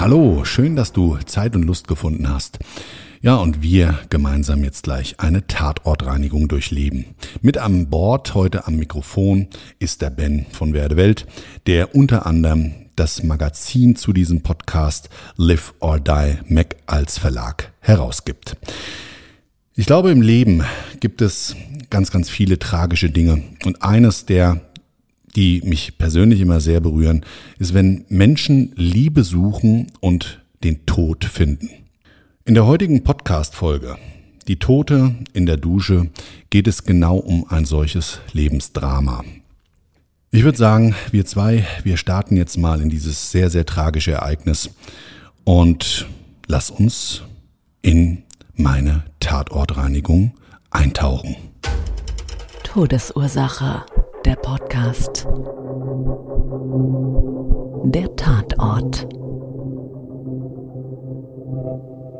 Hallo, schön, dass du Zeit und Lust gefunden hast. Ja, und wir gemeinsam jetzt gleich eine Tatortreinigung durchleben. Mit an Bord heute am Mikrofon ist der Ben von Werde Welt, der unter anderem das Magazin zu diesem Podcast Live or Die Mac als Verlag herausgibt. Ich glaube, im Leben gibt es ganz, ganz viele tragische Dinge. Und eines der die mich persönlich immer sehr berühren, ist, wenn Menschen Liebe suchen und den Tod finden. In der heutigen Podcast-Folge, Die Tote in der Dusche, geht es genau um ein solches Lebensdrama. Ich würde sagen, wir zwei, wir starten jetzt mal in dieses sehr, sehr tragische Ereignis und lass uns in meine Tatortreinigung eintauchen. Todesursache der Podcast. Der Tatort.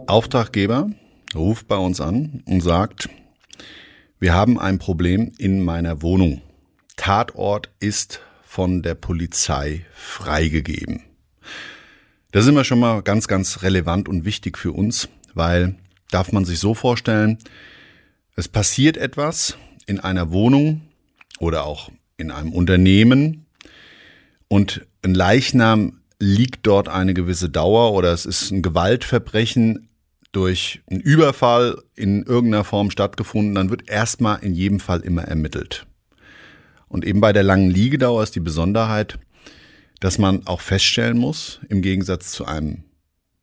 Auftraggeber ruft bei uns an und sagt, wir haben ein Problem in meiner Wohnung. Tatort ist von der Polizei freigegeben. Das ist immer schon mal ganz, ganz relevant und wichtig für uns, weil darf man sich so vorstellen, es passiert etwas in einer Wohnung, oder auch in einem Unternehmen und ein Leichnam liegt dort eine gewisse Dauer oder es ist ein Gewaltverbrechen durch einen Überfall in irgendeiner Form stattgefunden, dann wird erstmal in jedem Fall immer ermittelt. Und eben bei der langen Liegedauer ist die Besonderheit, dass man auch feststellen muss, im Gegensatz zu einem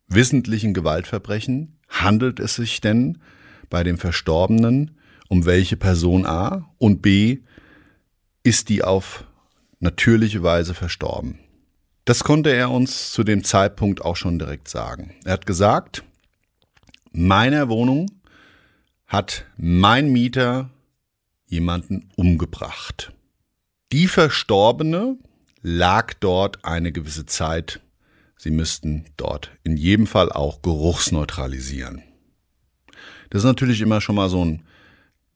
wissentlichen Gewaltverbrechen, handelt es sich denn bei dem Verstorbenen um welche Person A und B ist die auf natürliche Weise verstorben. Das konnte er uns zu dem Zeitpunkt auch schon direkt sagen. Er hat gesagt, meiner Wohnung hat mein Mieter jemanden umgebracht. Die Verstorbene lag dort eine gewisse Zeit. Sie müssten dort in jedem Fall auch geruchsneutralisieren. Das ist natürlich immer schon mal so ein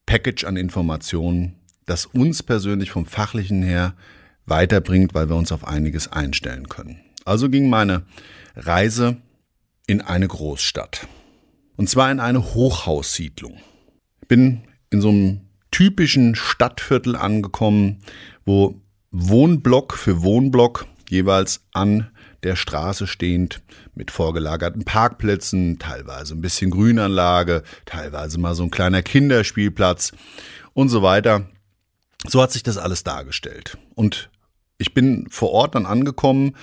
Package an Informationen, das uns persönlich vom fachlichen her weiterbringt, weil wir uns auf einiges einstellen können. Also ging meine Reise in eine Großstadt. Und zwar in eine Hochhaussiedlung. Bin in so einem typischen Stadtviertel angekommen, wo Wohnblock für Wohnblock jeweils an der Straße stehend mit vorgelagerten Parkplätzen, teilweise ein bisschen Grünanlage, teilweise mal so ein kleiner Kinderspielplatz und so weiter so hat sich das alles dargestellt. Und ich bin vor Ort dann angekommen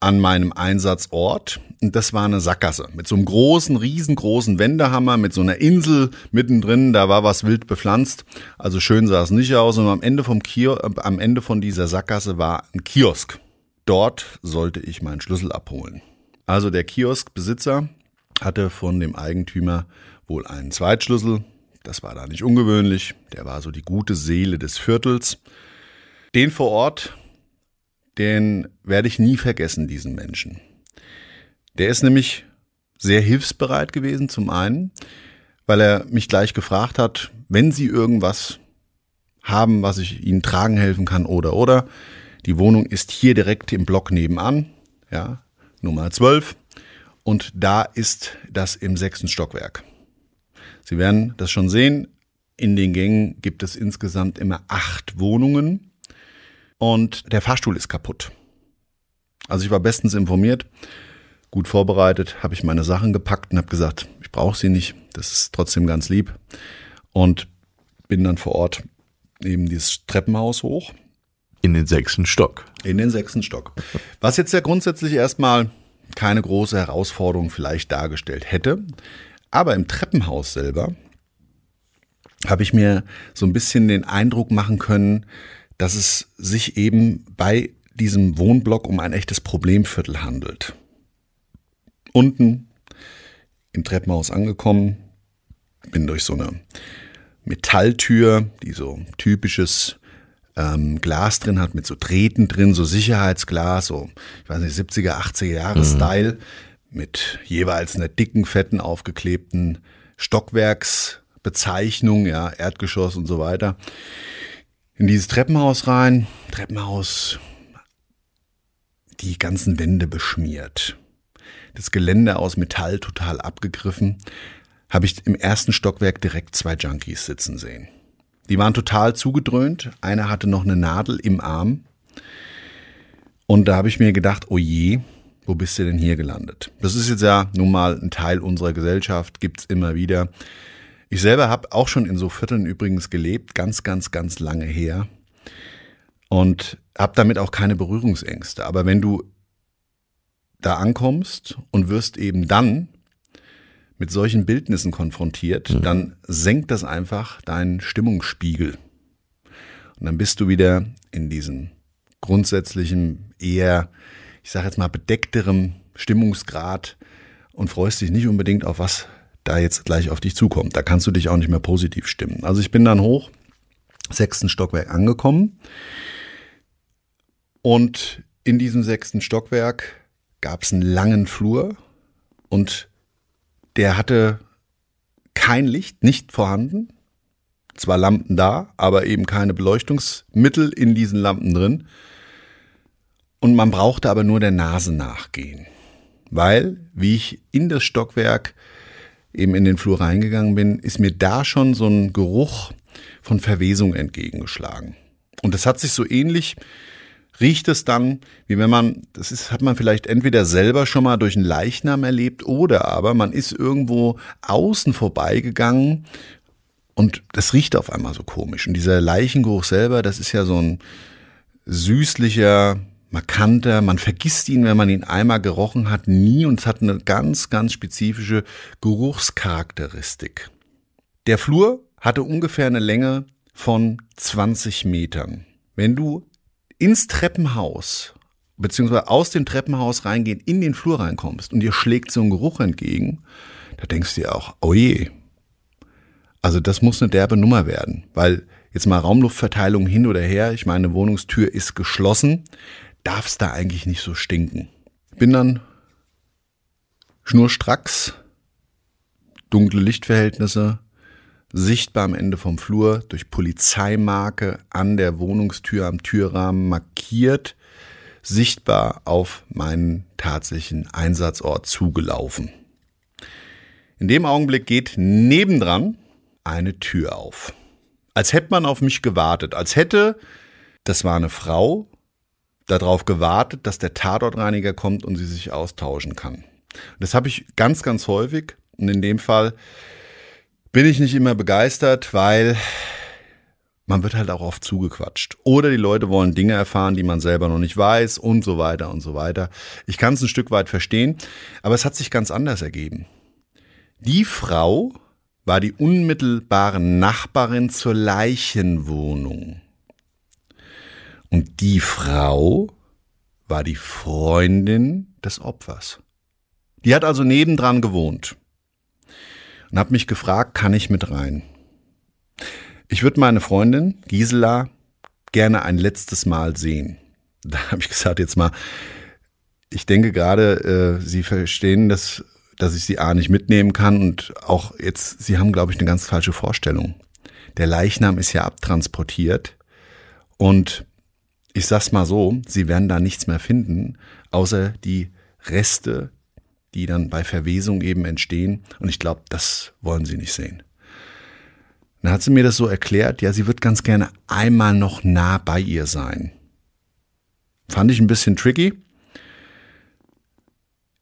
an meinem Einsatzort und das war eine Sackgasse mit so einem großen, riesengroßen Wendehammer, mit so einer Insel mittendrin, da war was wild bepflanzt, also schön sah es nicht aus und am Ende vom Kio am Ende von dieser Sackgasse war ein Kiosk. Dort sollte ich meinen Schlüssel abholen. Also der Kioskbesitzer hatte von dem Eigentümer wohl einen Zweitschlüssel, das war da nicht ungewöhnlich. Der war so die gute Seele des Viertels. Den vor Ort, den werde ich nie vergessen, diesen Menschen. Der ist nämlich sehr hilfsbereit gewesen, zum einen, weil er mich gleich gefragt hat, wenn Sie irgendwas haben, was ich Ihnen tragen helfen kann oder oder. Die Wohnung ist hier direkt im Block nebenan, ja, Nummer 12. Und da ist das im sechsten Stockwerk. Sie werden das schon sehen. In den Gängen gibt es insgesamt immer acht Wohnungen und der Fahrstuhl ist kaputt. Also ich war bestens informiert, gut vorbereitet, habe ich meine Sachen gepackt und habe gesagt, ich brauche sie nicht, das ist trotzdem ganz lieb und bin dann vor Ort eben dieses Treppenhaus hoch. In den sechsten Stock. In den sechsten Stock. Was jetzt ja grundsätzlich erstmal keine große Herausforderung vielleicht dargestellt hätte. Aber im Treppenhaus selber habe ich mir so ein bisschen den Eindruck machen können, dass es sich eben bei diesem Wohnblock um ein echtes Problemviertel handelt. Unten im Treppenhaus angekommen, bin durch so eine Metalltür, die so typisches ähm, Glas drin hat, mit so Drähten drin, so Sicherheitsglas, so, ich weiß nicht, 70er, 80er Jahre mhm. Mit jeweils einer dicken, fetten, aufgeklebten Stockwerksbezeichnung, ja, Erdgeschoss und so weiter. In dieses Treppenhaus rein, Treppenhaus, die ganzen Wände beschmiert. Das Geländer aus Metall total abgegriffen. Habe ich im ersten Stockwerk direkt zwei Junkies sitzen sehen. Die waren total zugedröhnt. Einer hatte noch eine Nadel im Arm. Und da habe ich mir gedacht, oh je, wo bist du denn hier gelandet? Das ist jetzt ja nun mal ein Teil unserer Gesellschaft, gibt's immer wieder. Ich selber habe auch schon in so Vierteln übrigens gelebt, ganz, ganz, ganz lange her. Und habe damit auch keine Berührungsängste. Aber wenn du da ankommst und wirst eben dann mit solchen Bildnissen konfrontiert, mhm. dann senkt das einfach deinen Stimmungsspiegel. Und dann bist du wieder in diesem grundsätzlichen, eher, ich sage jetzt mal, bedeckterem Stimmungsgrad und freust dich nicht unbedingt auf was da jetzt gleich auf dich zukommt. Da kannst du dich auch nicht mehr positiv stimmen. Also ich bin dann hoch, sechsten Stockwerk angekommen und in diesem sechsten Stockwerk gab es einen langen Flur und der hatte kein Licht, nicht vorhanden. Zwar Lampen da, aber eben keine Beleuchtungsmittel in diesen Lampen drin. Und man brauchte aber nur der Nase nachgehen. Weil, wie ich in das Stockwerk eben in den Flur reingegangen bin, ist mir da schon so ein Geruch von Verwesung entgegengeschlagen. Und das hat sich so ähnlich riecht es dann, wie wenn man, das ist, hat man vielleicht entweder selber schon mal durch einen Leichnam erlebt oder aber man ist irgendwo außen vorbeigegangen und das riecht auf einmal so komisch. Und dieser Leichengeruch selber, das ist ja so ein süßlicher, markanter, man vergisst ihn, wenn man ihn einmal gerochen hat, nie und es hat eine ganz, ganz spezifische Geruchscharakteristik. Der Flur hatte ungefähr eine Länge von 20 Metern. Wenn du ins Treppenhaus, beziehungsweise aus dem Treppenhaus reingehen, in den Flur reinkommst und dir schlägt so ein Geruch entgegen, da denkst du dir auch, oh je. Also das muss eine derbe Nummer werden, weil jetzt mal Raumluftverteilung hin oder her, ich meine, Wohnungstür ist geschlossen, darf es da eigentlich nicht so stinken. Bin dann schnurstracks, dunkle Lichtverhältnisse, sichtbar am Ende vom Flur durch Polizeimarke an der Wohnungstür am Türrahmen markiert, sichtbar auf meinen tatsächlichen Einsatzort zugelaufen. In dem Augenblick geht nebendran eine Tür auf. Als hätte man auf mich gewartet, als hätte, das war eine Frau, darauf gewartet, dass der Tatortreiniger kommt und sie sich austauschen kann. Das habe ich ganz, ganz häufig und in dem Fall bin ich nicht immer begeistert, weil man wird halt auch oft zugequatscht. Oder die Leute wollen Dinge erfahren, die man selber noch nicht weiß und so weiter und so weiter. Ich kann es ein Stück weit verstehen, aber es hat sich ganz anders ergeben. Die Frau war die unmittelbare Nachbarin zur Leichenwohnung. Und die Frau war die Freundin des Opfers. Die hat also nebendran gewohnt und habe mich gefragt, kann ich mit rein? Ich würde meine Freundin Gisela gerne ein letztes Mal sehen. Da habe ich gesagt, jetzt mal, ich denke gerade, äh, Sie verstehen, dass, dass ich Sie A nicht mitnehmen kann und auch jetzt, Sie haben, glaube ich, eine ganz falsche Vorstellung. Der Leichnam ist ja abtransportiert und ich sag's mal so, Sie werden da nichts mehr finden, außer die Reste die dann bei Verwesung eben entstehen. Und ich glaube, das wollen sie nicht sehen. Dann hat sie mir das so erklärt, ja, sie wird ganz gerne einmal noch nah bei ihr sein. Fand ich ein bisschen tricky.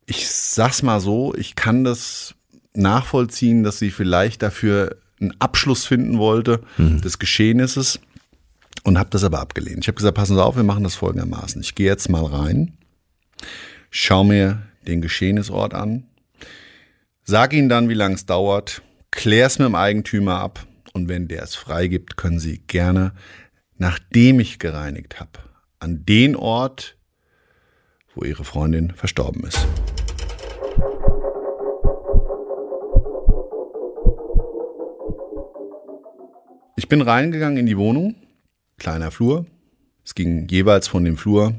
Ich sag's mal so, ich kann das nachvollziehen, dass sie vielleicht dafür einen Abschluss finden wollte mhm. des Geschehnisses und habe das aber abgelehnt. Ich habe gesagt, passen Sie auf, wir machen das folgendermaßen. Ich gehe jetzt mal rein, schaue mir den Geschehnisort an, sage Ihnen dann, wie lange es dauert, klär es mit dem Eigentümer ab und wenn der es freigibt, können Sie gerne, nachdem ich gereinigt habe, an den Ort, wo Ihre Freundin verstorben ist. Ich bin reingegangen in die Wohnung, kleiner Flur. Es ging jeweils von dem Flur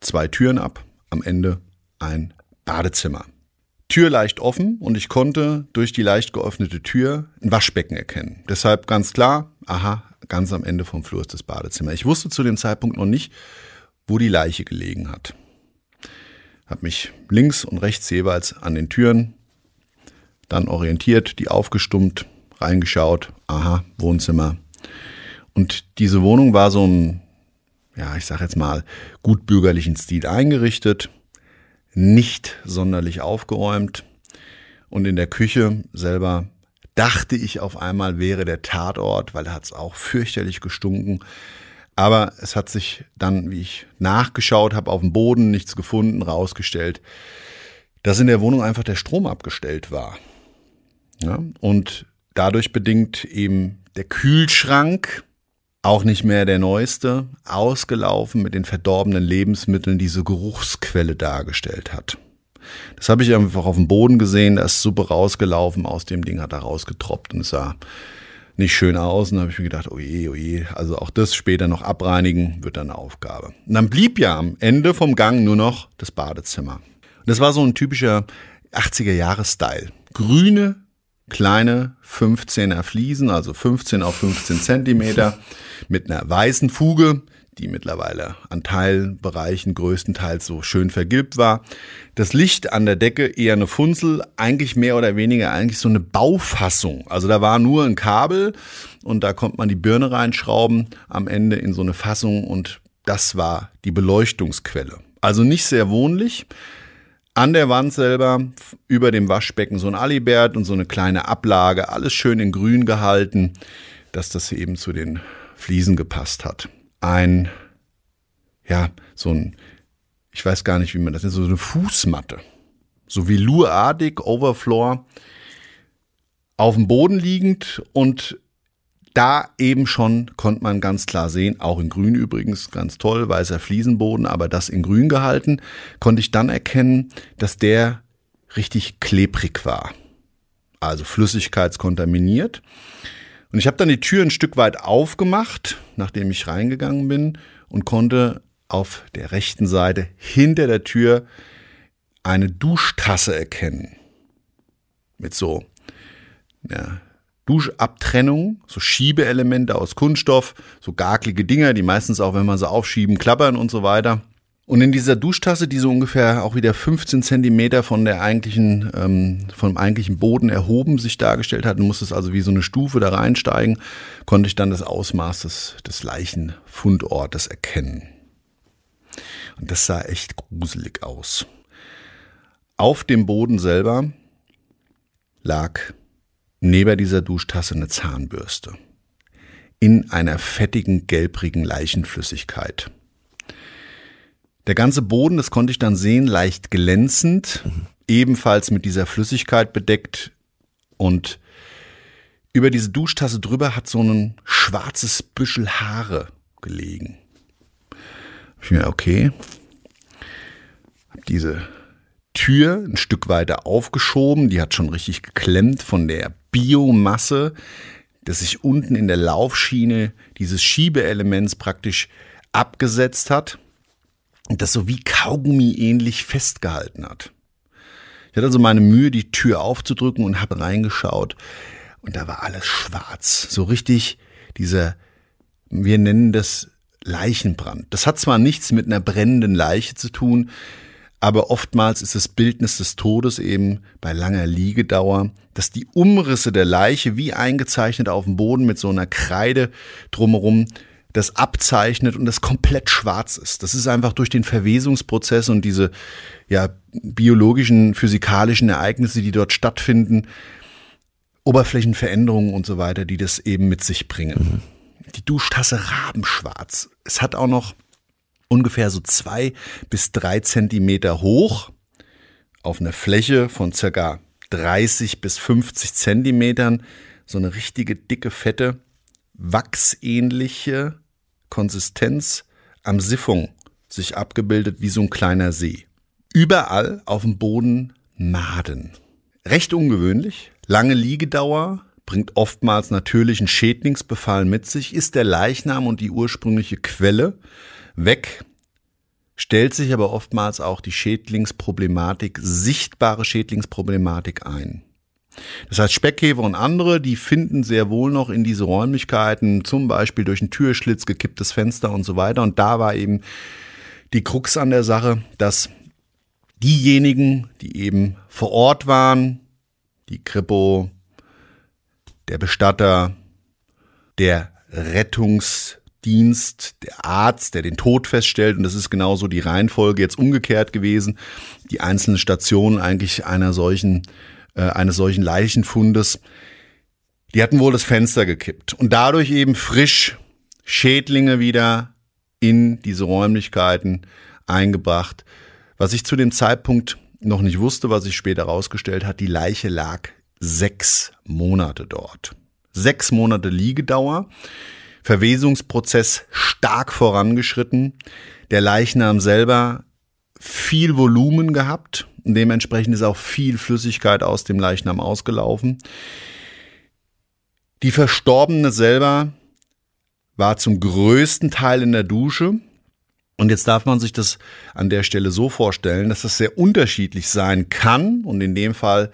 zwei Türen ab, am Ende ein Badezimmer. Tür leicht offen und ich konnte durch die leicht geöffnete Tür ein Waschbecken erkennen. Deshalb ganz klar, aha, ganz am Ende vom Flur ist das Badezimmer. Ich wusste zu dem Zeitpunkt noch nicht, wo die Leiche gelegen hat. Hab mich links und rechts jeweils an den Türen dann orientiert, die aufgestummt, reingeschaut, aha, Wohnzimmer. Und diese Wohnung war so ein, ja, ich sag jetzt mal, gut bürgerlichen Stil eingerichtet, nicht sonderlich aufgeräumt. Und in der Küche selber dachte ich auf einmal wäre der Tatort, weil da hat es auch fürchterlich gestunken. Aber es hat sich dann, wie ich nachgeschaut habe, auf dem Boden nichts gefunden, rausgestellt, dass in der Wohnung einfach der Strom abgestellt war. Ja, und dadurch bedingt eben der Kühlschrank, auch nicht mehr der neueste, ausgelaufen mit den verdorbenen Lebensmitteln diese Geruchsquelle dargestellt hat. Das habe ich einfach auf dem Boden gesehen, da ist Suppe rausgelaufen, aus dem Ding hat er rausgetroppt und es sah nicht schön aus. Und da habe ich mir gedacht, oje, oje, also auch das später noch abreinigen wird dann eine Aufgabe. Und dann blieb ja am Ende vom Gang nur noch das Badezimmer. Und das war so ein typischer 80er-Jahres-Style. Grüne kleine 15er Fliesen, also 15 auf 15 Zentimeter, mit einer weißen Fuge, die mittlerweile an Teilbereichen größtenteils so schön vergilbt war. Das Licht an der Decke eher eine Funzel, eigentlich mehr oder weniger eigentlich so eine Baufassung. Also da war nur ein Kabel und da konnte man die Birne reinschrauben am Ende in so eine Fassung und das war die Beleuchtungsquelle. Also nicht sehr wohnlich, an der Wand selber über dem Waschbecken so ein Alibert und so eine kleine Ablage, alles schön in grün gehalten, dass das eben zu den Fliesen gepasst hat. Ein, ja, so ein, ich weiß gar nicht, wie man das nennt, so eine Fußmatte. So wie velourartig, Overfloor, auf dem Boden liegend und da eben schon konnte man ganz klar sehen, auch in grün übrigens, ganz toll, weißer Fliesenboden, aber das in grün gehalten, konnte ich dann erkennen, dass der richtig klebrig war. Also flüssigkeitskontaminiert. Und ich habe dann die Tür ein Stück weit aufgemacht, nachdem ich reingegangen bin und konnte auf der rechten Seite hinter der Tür eine Duschtasse erkennen. Mit so ja, Duschabtrennung, so Schiebeelemente aus Kunststoff, so garklige Dinger, die meistens auch, wenn man sie aufschieben, klappern und so weiter. Und in dieser Duschtasse, die so ungefähr auch wieder 15 Zentimeter von der eigentlichen, ähm, vom eigentlichen Boden erhoben sich dargestellt hat, musste es also wie so eine Stufe da reinsteigen, konnte ich dann das Ausmaß des, des Leichenfundortes erkennen. Und das sah echt gruselig aus. Auf dem Boden selber lag neben dieser Duschtasse eine Zahnbürste in einer fettigen, gelbrigen Leichenflüssigkeit. Der ganze Boden, das konnte ich dann sehen, leicht glänzend, mhm. ebenfalls mit dieser Flüssigkeit bedeckt und über diese Duschtasse drüber hat so ein schwarzes Büschel Haare gelegen. Ich mir, okay, hab diese Tür ein Stück weiter aufgeschoben, die hat schon richtig geklemmt von der Biomasse, das sich unten in der Laufschiene dieses Schiebeelements praktisch abgesetzt hat und das so wie Kaugummi ähnlich festgehalten hat. Ich hatte also meine Mühe, die Tür aufzudrücken und habe reingeschaut und da war alles schwarz. So richtig dieser, wir nennen das Leichenbrand. Das hat zwar nichts mit einer brennenden Leiche zu tun, aber oftmals ist das Bildnis des Todes eben bei langer Liegedauer, dass die Umrisse der Leiche wie eingezeichnet auf dem Boden mit so einer Kreide drumherum das abzeichnet und das komplett schwarz ist. Das ist einfach durch den Verwesungsprozess und diese ja, biologischen, physikalischen Ereignisse, die dort stattfinden, Oberflächenveränderungen und so weiter, die das eben mit sich bringen. Mhm. Die Duschtasse rabenschwarz. Es hat auch noch ungefähr so zwei bis drei Zentimeter hoch auf einer Fläche von circa 30 bis 50 Zentimetern so eine richtige dicke, fette, wachsähnliche Konsistenz am Siphon sich abgebildet wie so ein kleiner See. Überall auf dem Boden Maden. Recht ungewöhnlich. Lange Liegedauer bringt oftmals natürlichen Schädlingsbefall mit sich. Ist der Leichnam und die ursprüngliche Quelle weg, stellt sich aber oftmals auch die Schädlingsproblematik, sichtbare Schädlingsproblematik ein. Das heißt, Speckkäfer und andere, die finden sehr wohl noch in diese Räumlichkeiten, zum Beispiel durch einen Türschlitz, gekipptes Fenster und so weiter. Und da war eben die Krux an der Sache, dass diejenigen, die eben vor Ort waren, die Kripo, der Bestatter, der Rettungsdienst, der Arzt, der den Tod feststellt, und das ist genauso die Reihenfolge jetzt umgekehrt gewesen, die einzelnen Stationen eigentlich einer solchen äh, eines solchen Leichenfundes. Die hatten wohl das Fenster gekippt und dadurch eben frisch Schädlinge wieder in diese Räumlichkeiten eingebracht. Was ich zu dem Zeitpunkt noch nicht wusste, was sich später herausgestellt hat, die Leiche lag sechs Monate dort. Sechs Monate Liegedauer, Verwesungsprozess stark vorangeschritten, der Leichnam selber viel Volumen gehabt, Dementsprechend ist auch viel Flüssigkeit aus dem Leichnam ausgelaufen. Die Verstorbene selber war zum größten Teil in der Dusche. Und jetzt darf man sich das an der Stelle so vorstellen, dass das sehr unterschiedlich sein kann und in dem Fall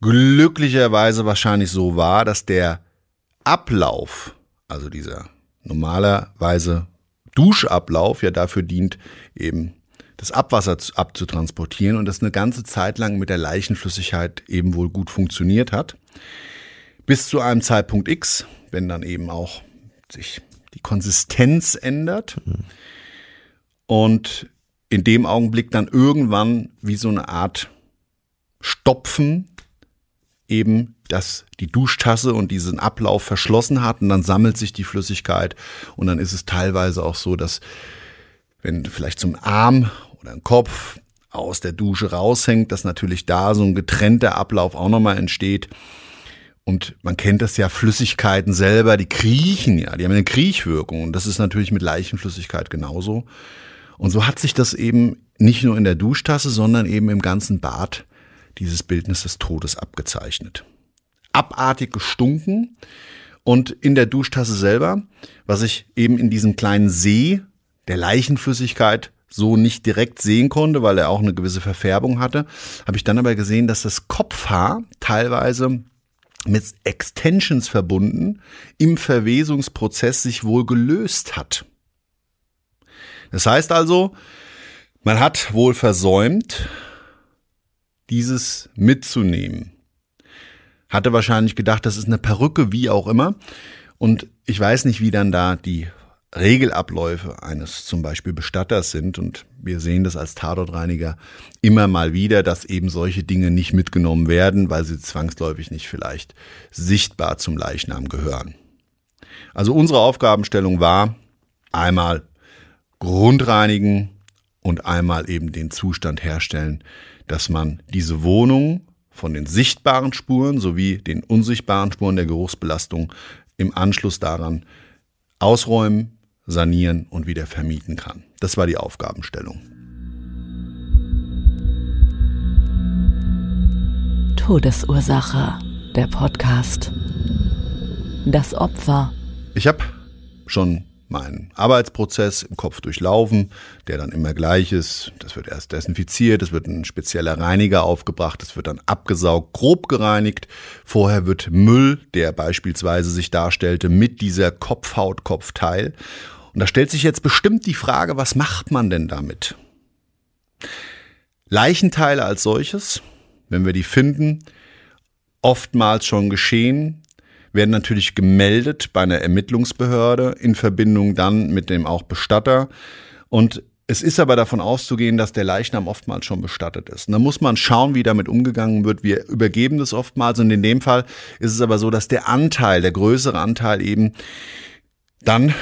glücklicherweise wahrscheinlich so war, dass der Ablauf, also dieser normalerweise Duschablauf ja dafür dient, eben das Abwasser abzutransportieren und das eine ganze Zeit lang mit der Leichenflüssigkeit eben wohl gut funktioniert hat. Bis zu einem Zeitpunkt X, wenn dann eben auch sich die Konsistenz ändert und in dem Augenblick dann irgendwann wie so eine Art Stopfen eben, dass die Duschtasse und diesen Ablauf verschlossen hat und dann sammelt sich die Flüssigkeit und dann ist es teilweise auch so, dass wenn vielleicht zum Arm oder ein Kopf aus der Dusche raushängt, dass natürlich da so ein getrennter Ablauf auch nochmal entsteht. Und man kennt das ja, Flüssigkeiten selber, die kriechen ja, die haben eine Kriechwirkung. Und das ist natürlich mit Leichenflüssigkeit genauso. Und so hat sich das eben nicht nur in der Duschtasse, sondern eben im ganzen Bad dieses Bildnis des Todes abgezeichnet. Abartig gestunken und in der Duschtasse selber, was ich eben in diesem kleinen See der Leichenflüssigkeit so nicht direkt sehen konnte, weil er auch eine gewisse Verfärbung hatte, habe ich dann aber gesehen, dass das Kopfhaar teilweise mit Extensions verbunden im Verwesungsprozess sich wohl gelöst hat. Das heißt also, man hat wohl versäumt, dieses mitzunehmen. Hatte wahrscheinlich gedacht, das ist eine Perücke, wie auch immer. Und ich weiß nicht, wie dann da die Regelabläufe eines zum Beispiel Bestatters sind. Und wir sehen das als Tatortreiniger immer mal wieder, dass eben solche Dinge nicht mitgenommen werden, weil sie zwangsläufig nicht vielleicht sichtbar zum Leichnam gehören. Also unsere Aufgabenstellung war einmal Grundreinigen und einmal eben den Zustand herstellen, dass man diese Wohnung von den sichtbaren Spuren sowie den unsichtbaren Spuren der Geruchsbelastung im Anschluss daran ausräumen, sanieren und wieder vermieten kann. Das war die Aufgabenstellung. Todesursache, der Podcast. Das Opfer. Ich habe schon meinen Arbeitsprozess im Kopf durchlaufen, der dann immer gleich ist. Das wird erst desinfiziert, es wird ein spezieller Reiniger aufgebracht, es wird dann abgesaugt, grob gereinigt. Vorher wird Müll, der beispielsweise sich darstellte, mit dieser Kopfhaut-Kopfteil und da stellt sich jetzt bestimmt die Frage, was macht man denn damit? Leichenteile als solches, wenn wir die finden, oftmals schon geschehen, werden natürlich gemeldet bei einer Ermittlungsbehörde in Verbindung dann mit dem auch Bestatter. Und es ist aber davon auszugehen, dass der Leichnam oftmals schon bestattet ist. Und da muss man schauen, wie damit umgegangen wird. Wir übergeben das oftmals. Und in dem Fall ist es aber so, dass der Anteil, der größere Anteil eben dann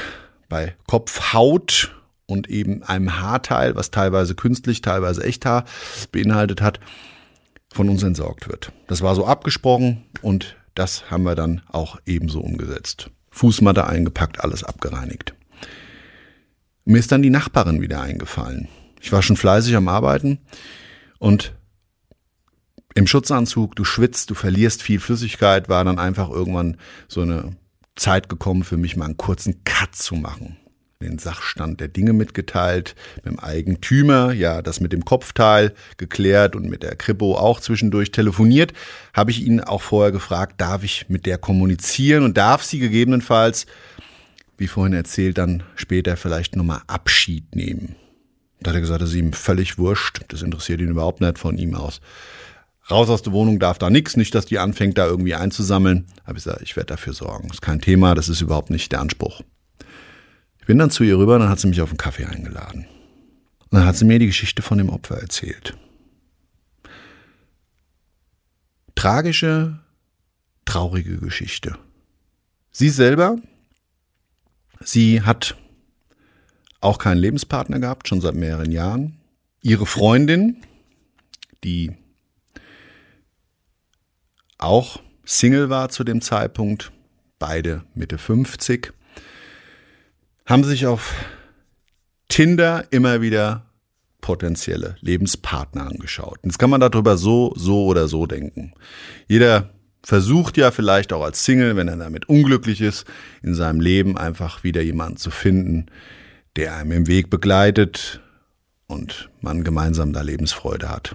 bei Kopfhaut und eben einem Haarteil, was teilweise künstlich, teilweise Echthaar beinhaltet hat, von uns entsorgt wird. Das war so abgesprochen und das haben wir dann auch ebenso umgesetzt. Fußmatte eingepackt, alles abgereinigt. Mir ist dann die Nachbarin wieder eingefallen. Ich war schon fleißig am Arbeiten und im Schutzanzug, du schwitzt, du verlierst viel Flüssigkeit, war dann einfach irgendwann so eine Zeit gekommen für mich mal einen kurzen Cut zu machen den Sachstand der Dinge mitgeteilt, mit dem Eigentümer, ja, das mit dem Kopfteil geklärt und mit der Kripo auch zwischendurch telefoniert, habe ich ihn auch vorher gefragt, darf ich mit der kommunizieren und darf sie gegebenenfalls, wie vorhin erzählt, dann später vielleicht nochmal Abschied nehmen. Da hat er gesagt, das ist ihm völlig wurscht, das interessiert ihn überhaupt nicht von ihm aus. Raus aus der Wohnung darf da nichts, nicht, dass die anfängt, da irgendwie einzusammeln. Habe ich gesagt, ich werde dafür sorgen. Ist kein Thema, das ist überhaupt nicht der Anspruch bin dann zu ihr rüber dann hat sie mich auf einen Kaffee eingeladen. Und dann hat sie mir die Geschichte von dem Opfer erzählt. Tragische, traurige Geschichte. Sie selber, sie hat auch keinen Lebenspartner gehabt, schon seit mehreren Jahren. Ihre Freundin, die auch Single war zu dem Zeitpunkt, beide Mitte 50, haben sich auf Tinder immer wieder potenzielle Lebenspartner angeschaut. Jetzt kann man darüber so, so oder so denken. Jeder versucht ja vielleicht auch als Single, wenn er damit unglücklich ist, in seinem Leben einfach wieder jemanden zu finden, der einem im Weg begleitet und man gemeinsam da Lebensfreude hat.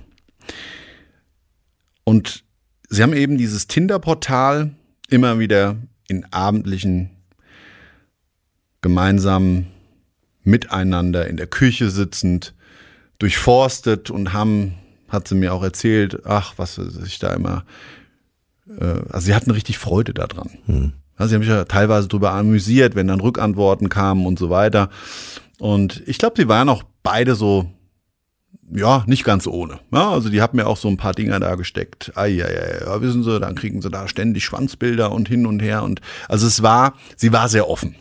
Und sie haben eben dieses Tinder-Portal immer wieder in abendlichen gemeinsam miteinander in der Küche sitzend durchforstet und haben, hat sie mir auch erzählt, ach, was sich da immer, äh, also sie hatten richtig Freude daran. Hm. Also sie haben sich ja teilweise darüber amüsiert, wenn dann Rückantworten kamen und so weiter. Und ich glaube, sie waren auch beide so, ja, nicht ganz ohne. Ja, also die haben mir auch so ein paar Dinger da gesteckt. Eieiei, ja, wissen Sie, dann kriegen sie da ständig Schwanzbilder und hin und her. Und also es war, sie war sehr offen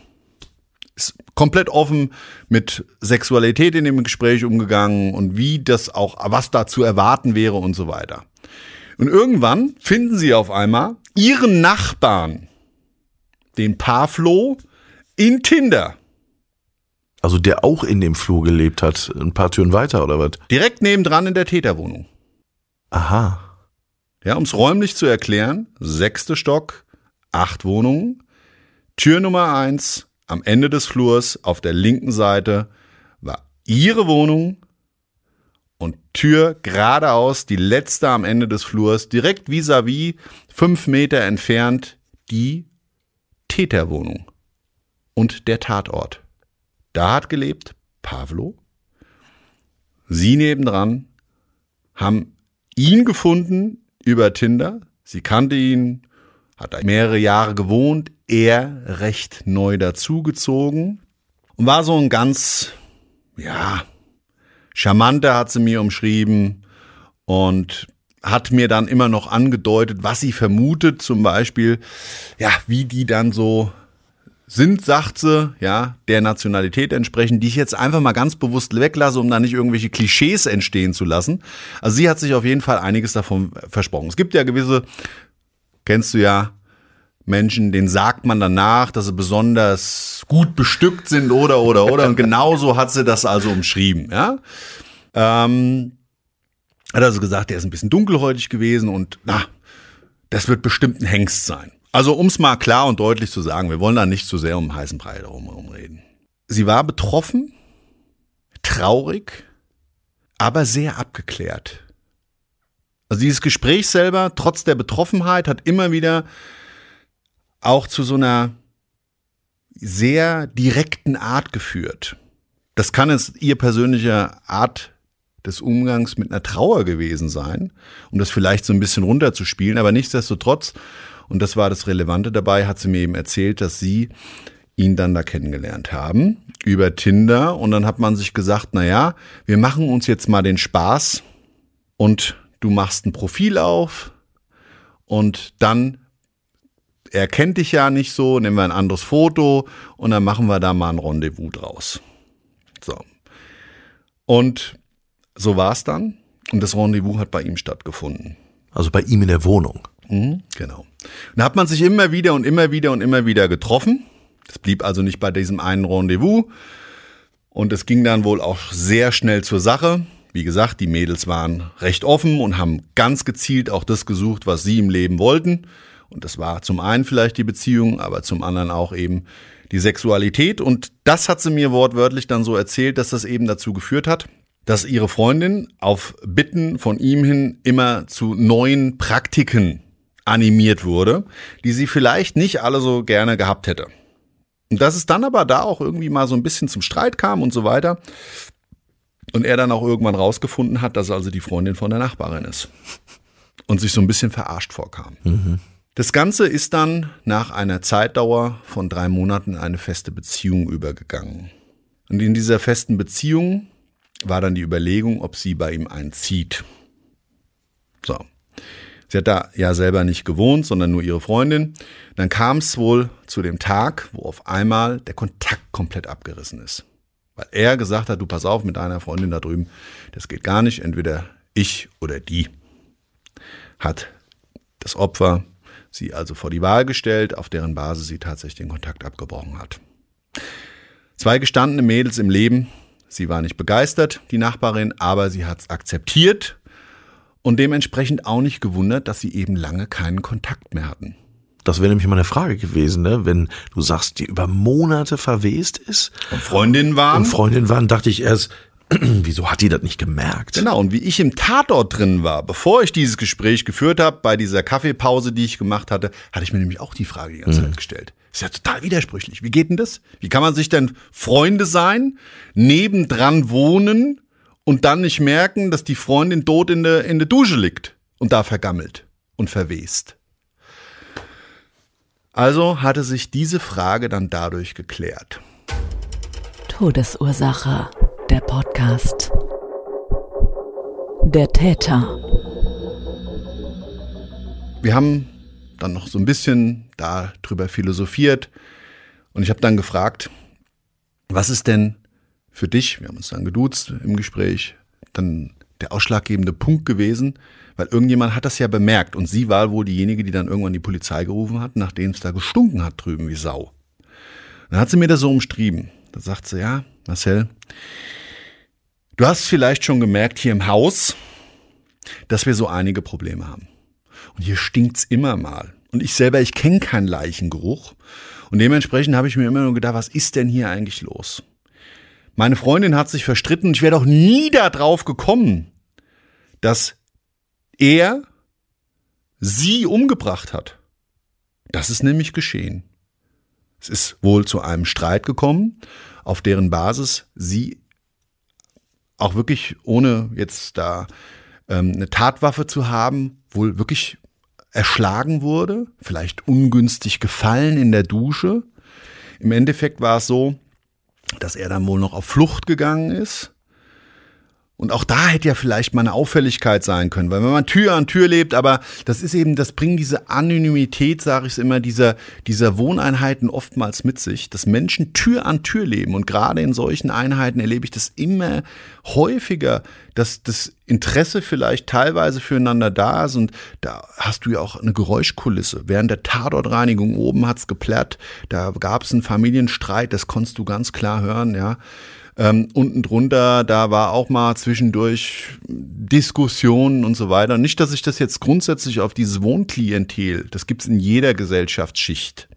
komplett offen mit Sexualität in dem Gespräch umgegangen und wie das auch, was da zu erwarten wäre und so weiter. Und irgendwann finden sie auf einmal ihren Nachbarn, den Pavlo, in Tinder. Also der auch in dem Flur gelebt hat, ein paar Türen weiter oder was? Direkt nebendran in der Täterwohnung. Aha. Ja, um es räumlich zu erklären, sechste Stock, acht Wohnungen, Tür Nummer eins, am Ende des Flurs auf der linken Seite war ihre Wohnung und Tür geradeaus, die letzte am Ende des Flurs, direkt vis-à-vis, -vis, fünf Meter entfernt, die Täterwohnung und der Tatort. Da hat gelebt Pavlo. Sie nebendran haben ihn gefunden über Tinder. Sie kannte ihn, hat mehrere Jahre gewohnt, er recht neu dazugezogen und war so ein ganz, ja, charmanter hat sie mir umschrieben und hat mir dann immer noch angedeutet, was sie vermutet, zum Beispiel, ja, wie die dann so sind, sagt sie, ja, der Nationalität entsprechend, die ich jetzt einfach mal ganz bewusst weglasse, um da nicht irgendwelche Klischees entstehen zu lassen. Also sie hat sich auf jeden Fall einiges davon versprochen. Es gibt ja gewisse kennst du ja Menschen, denen sagt man danach, dass sie besonders gut bestückt sind oder oder oder und genauso hat sie das also umschrieben, ja. Ähm, hat also gesagt, der ist ein bisschen dunkelhäutig gewesen und na, das wird bestimmt ein Hengst sein. Also um es mal klar und deutlich zu sagen, wir wollen da nicht zu sehr um heißen Brei darum reden. Sie war betroffen, traurig, aber sehr abgeklärt. Also dieses Gespräch selber, trotz der Betroffenheit, hat immer wieder auch zu so einer sehr direkten Art geführt. Das kann es ihr persönlicher Art des Umgangs mit einer Trauer gewesen sein, um das vielleicht so ein bisschen runterzuspielen. Aber nichtsdestotrotz, und das war das Relevante dabei, hat sie mir eben erzählt, dass sie ihn dann da kennengelernt haben über Tinder. Und dann hat man sich gesagt, na ja, wir machen uns jetzt mal den Spaß und du machst ein Profil auf und dann er kennt dich ja nicht so, nehmen wir ein anderes Foto und dann machen wir da mal ein Rendezvous draus. So. Und so war es dann. Und das Rendezvous hat bei ihm stattgefunden. Also bei ihm in der Wohnung. Mhm, genau. Und da hat man sich immer wieder und immer wieder und immer wieder getroffen. Das blieb also nicht bei diesem einen Rendezvous. Und es ging dann wohl auch sehr schnell zur Sache. Wie gesagt, die Mädels waren recht offen und haben ganz gezielt auch das gesucht, was sie im Leben wollten. Und das war zum einen vielleicht die Beziehung, aber zum anderen auch eben die Sexualität. Und das hat sie mir wortwörtlich dann so erzählt, dass das eben dazu geführt hat, dass ihre Freundin auf Bitten von ihm hin immer zu neuen Praktiken animiert wurde, die sie vielleicht nicht alle so gerne gehabt hätte. Und dass es dann aber da auch irgendwie mal so ein bisschen zum Streit kam und so weiter. Und er dann auch irgendwann rausgefunden hat, dass also die Freundin von der Nachbarin ist. Und sich so ein bisschen verarscht vorkam. Mhm. Das Ganze ist dann nach einer Zeitdauer von drei Monaten in eine feste Beziehung übergegangen. Und in dieser festen Beziehung war dann die Überlegung, ob sie bei ihm einzieht. So. Sie hat da ja selber nicht gewohnt, sondern nur ihre Freundin. Dann kam es wohl zu dem Tag, wo auf einmal der Kontakt komplett abgerissen ist. Weil er gesagt hat, du pass auf mit deiner Freundin da drüben, das geht gar nicht, entweder ich oder die. Hat das Opfer sie also vor die Wahl gestellt, auf deren Basis sie tatsächlich den Kontakt abgebrochen hat. Zwei gestandene Mädels im Leben. Sie war nicht begeistert, die Nachbarin, aber sie hat es akzeptiert und dementsprechend auch nicht gewundert, dass sie eben lange keinen Kontakt mehr hatten. Das wäre nämlich mal eine Frage gewesen, ne? wenn du sagst, die über Monate verwest ist. Und Freundinnen waren. Und Freundinnen waren, dachte ich erst, Wieso hat die das nicht gemerkt? Genau, und wie ich im Tatort drin war, bevor ich dieses Gespräch geführt habe, bei dieser Kaffeepause, die ich gemacht hatte, hatte ich mir nämlich auch die Frage die ganze mhm. Zeit gestellt. Ist ja total widersprüchlich. Wie geht denn das? Wie kann man sich denn Freunde sein, nebendran wohnen und dann nicht merken, dass die Freundin tot in der, in der Dusche liegt und da vergammelt und verwest? Also hatte sich diese Frage dann dadurch geklärt. Todesursache der Podcast. Der Täter. Wir haben dann noch so ein bisschen darüber philosophiert und ich habe dann gefragt, was ist denn für dich, wir haben uns dann geduzt im Gespräch, dann der ausschlaggebende Punkt gewesen, weil irgendjemand hat das ja bemerkt und sie war wohl diejenige, die dann irgendwann die Polizei gerufen hat, nachdem es da gestunken hat drüben wie Sau. Dann hat sie mir das so umschrieben. Da sagt sie, ja, Marcel, du hast vielleicht schon gemerkt hier im Haus, dass wir so einige Probleme haben. Und hier stinkt's immer mal. Und ich selber, ich kenne keinen Leichengeruch. Und dementsprechend habe ich mir immer nur gedacht, was ist denn hier eigentlich los? Meine Freundin hat sich verstritten ich wäre doch nie darauf gekommen, dass er sie umgebracht hat. Das ist nämlich geschehen. Es ist wohl zu einem Streit gekommen auf deren Basis sie auch wirklich, ohne jetzt da ähm, eine Tatwaffe zu haben, wohl wirklich erschlagen wurde, vielleicht ungünstig gefallen in der Dusche. Im Endeffekt war es so, dass er dann wohl noch auf Flucht gegangen ist und auch da hätte ja vielleicht mal eine Auffälligkeit sein können, weil wenn man Tür an Tür lebt, aber das ist eben, das bringt diese Anonymität, sage ich es immer, dieser, dieser Wohneinheiten oftmals mit sich, dass Menschen Tür an Tür leben. Und gerade in solchen Einheiten erlebe ich das immer häufiger, dass das Interesse vielleicht teilweise füreinander da ist und da hast du ja auch eine Geräuschkulisse. Während der Tatortreinigung oben hat's geplärrt, da gab es einen Familienstreit, das konntest du ganz klar hören, ja. Ähm, unten drunter, da war auch mal zwischendurch Diskussionen und so weiter. Nicht, dass ich das jetzt grundsätzlich auf dieses Wohnklientel, das gibt's in jeder Gesellschaftsschicht.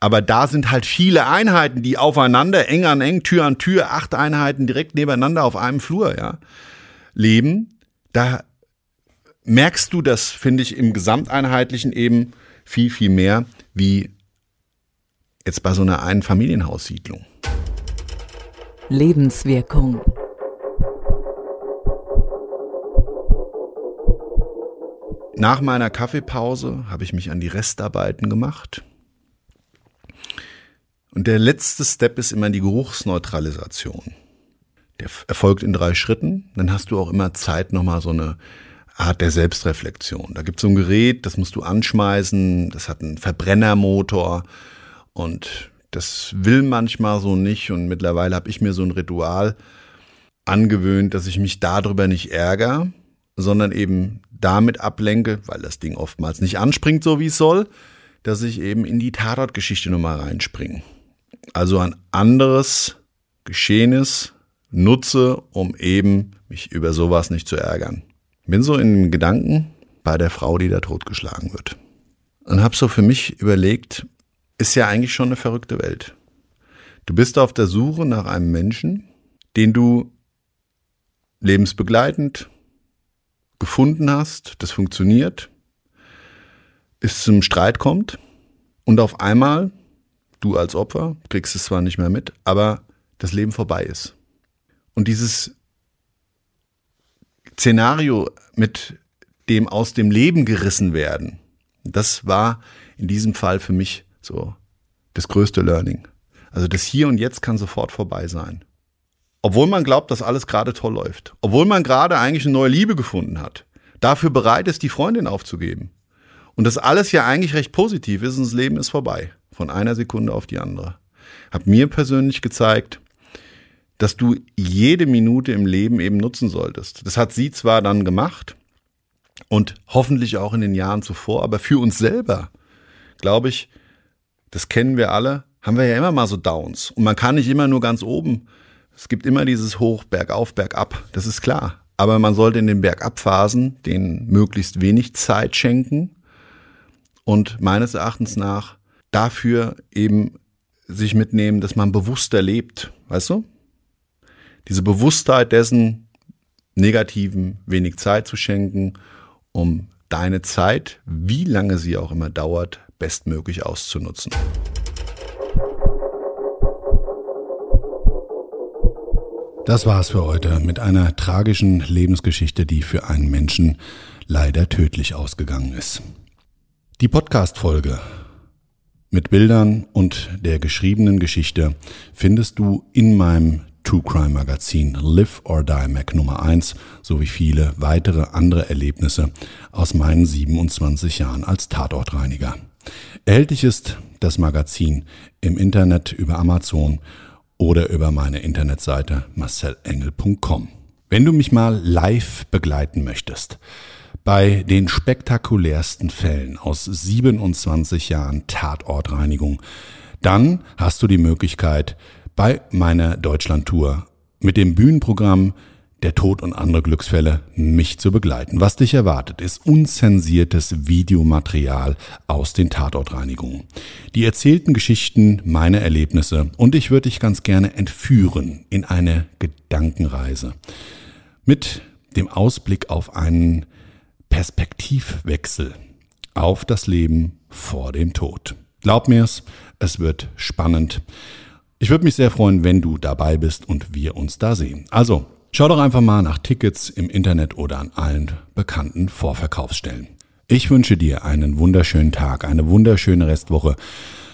Aber da sind halt viele Einheiten, die aufeinander, eng an eng, Tür an Tür, acht Einheiten direkt nebeneinander auf einem Flur, ja, leben. Da merkst du das, finde ich, im Gesamteinheitlichen eben viel, viel mehr wie jetzt bei so einer Einfamilienhaussiedlung. Lebenswirkung. Nach meiner Kaffeepause habe ich mich an die Restarbeiten gemacht. Und der letzte Step ist immer die Geruchsneutralisation. Der erfolgt in drei Schritten. Dann hast du auch immer Zeit, nochmal so eine Art der Selbstreflexion. Da gibt es so ein Gerät, das musst du anschmeißen, das hat einen Verbrennermotor und das will manchmal so nicht. Und mittlerweile habe ich mir so ein Ritual angewöhnt, dass ich mich darüber nicht ärgere, sondern eben damit ablenke, weil das Ding oftmals nicht anspringt, so wie es soll, dass ich eben in die Tatortgeschichte nochmal reinspringe. Also ein anderes Geschehnis nutze, um eben mich über sowas nicht zu ärgern. Bin so in den Gedanken bei der Frau, die da totgeschlagen wird. Und habe so für mich überlegt, ist ja eigentlich schon eine verrückte Welt. Du bist auf der Suche nach einem Menschen, den du lebensbegleitend gefunden hast, das funktioniert, es zum Streit kommt und auf einmal, du als Opfer, kriegst es zwar nicht mehr mit, aber das Leben vorbei ist. Und dieses Szenario mit dem aus dem Leben gerissen werden, das war in diesem Fall für mich so das größte Learning. Also das Hier und Jetzt kann sofort vorbei sein. Obwohl man glaubt, dass alles gerade toll läuft. Obwohl man gerade eigentlich eine neue Liebe gefunden hat. Dafür bereit ist, die Freundin aufzugeben. Und das alles ja eigentlich recht positiv ist und das Leben ist vorbei. Von einer Sekunde auf die andere. Hat mir persönlich gezeigt, dass du jede Minute im Leben eben nutzen solltest. Das hat sie zwar dann gemacht und hoffentlich auch in den Jahren zuvor, aber für uns selber, glaube ich, das kennen wir alle, haben wir ja immer mal so Downs. Und man kann nicht immer nur ganz oben. Es gibt immer dieses Hoch, Bergauf, Bergab. Das ist klar. Aber man sollte in den Bergabphasen den möglichst wenig Zeit schenken und meines Erachtens nach dafür eben sich mitnehmen, dass man bewusster lebt. Weißt du? diese Bewusstheit dessen, Negativen wenig Zeit zu schenken, um deine Zeit, wie lange sie auch immer dauert, bestmöglich auszunutzen. Das war's für heute mit einer tragischen Lebensgeschichte, die für einen Menschen leider tödlich ausgegangen ist. Die Podcast-Folge mit Bildern und der geschriebenen Geschichte findest du in meinem True Crime Magazin Live or Die Mac Nummer 1 sowie viele weitere andere Erlebnisse aus meinen 27 Jahren als Tatortreiniger. Erhältlich ist das Magazin im Internet über Amazon oder über meine Internetseite marcelengel.com. Wenn du mich mal live begleiten möchtest, bei den spektakulärsten Fällen aus 27 Jahren Tatortreinigung, dann hast du die Möglichkeit, bei meiner Deutschlandtour mit dem Bühnenprogramm Der Tod und andere Glücksfälle mich zu begleiten. Was dich erwartet, ist unzensiertes Videomaterial aus den Tatortreinigungen. Die erzählten Geschichten, meine Erlebnisse und ich würde dich ganz gerne entführen in eine Gedankenreise. Mit dem Ausblick auf einen Perspektivwechsel auf das Leben vor dem Tod. Glaub mir's, es wird spannend. Ich würde mich sehr freuen, wenn du dabei bist und wir uns da sehen. Also, schau doch einfach mal nach Tickets im Internet oder an allen bekannten Vorverkaufsstellen. Ich wünsche dir einen wunderschönen Tag, eine wunderschöne Restwoche.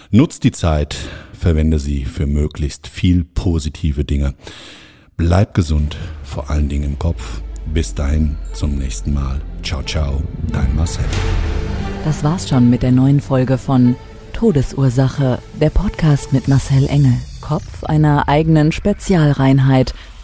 Nutz die Zeit, verwende sie für möglichst viel positive Dinge. Bleib gesund, vor allen Dingen im Kopf. Bis dahin, zum nächsten Mal. Ciao, ciao, dein Marcel. Das war's schon mit der neuen Folge von Todesursache, der Podcast mit Marcel Engel. Kopf einer eigenen Spezialreinheit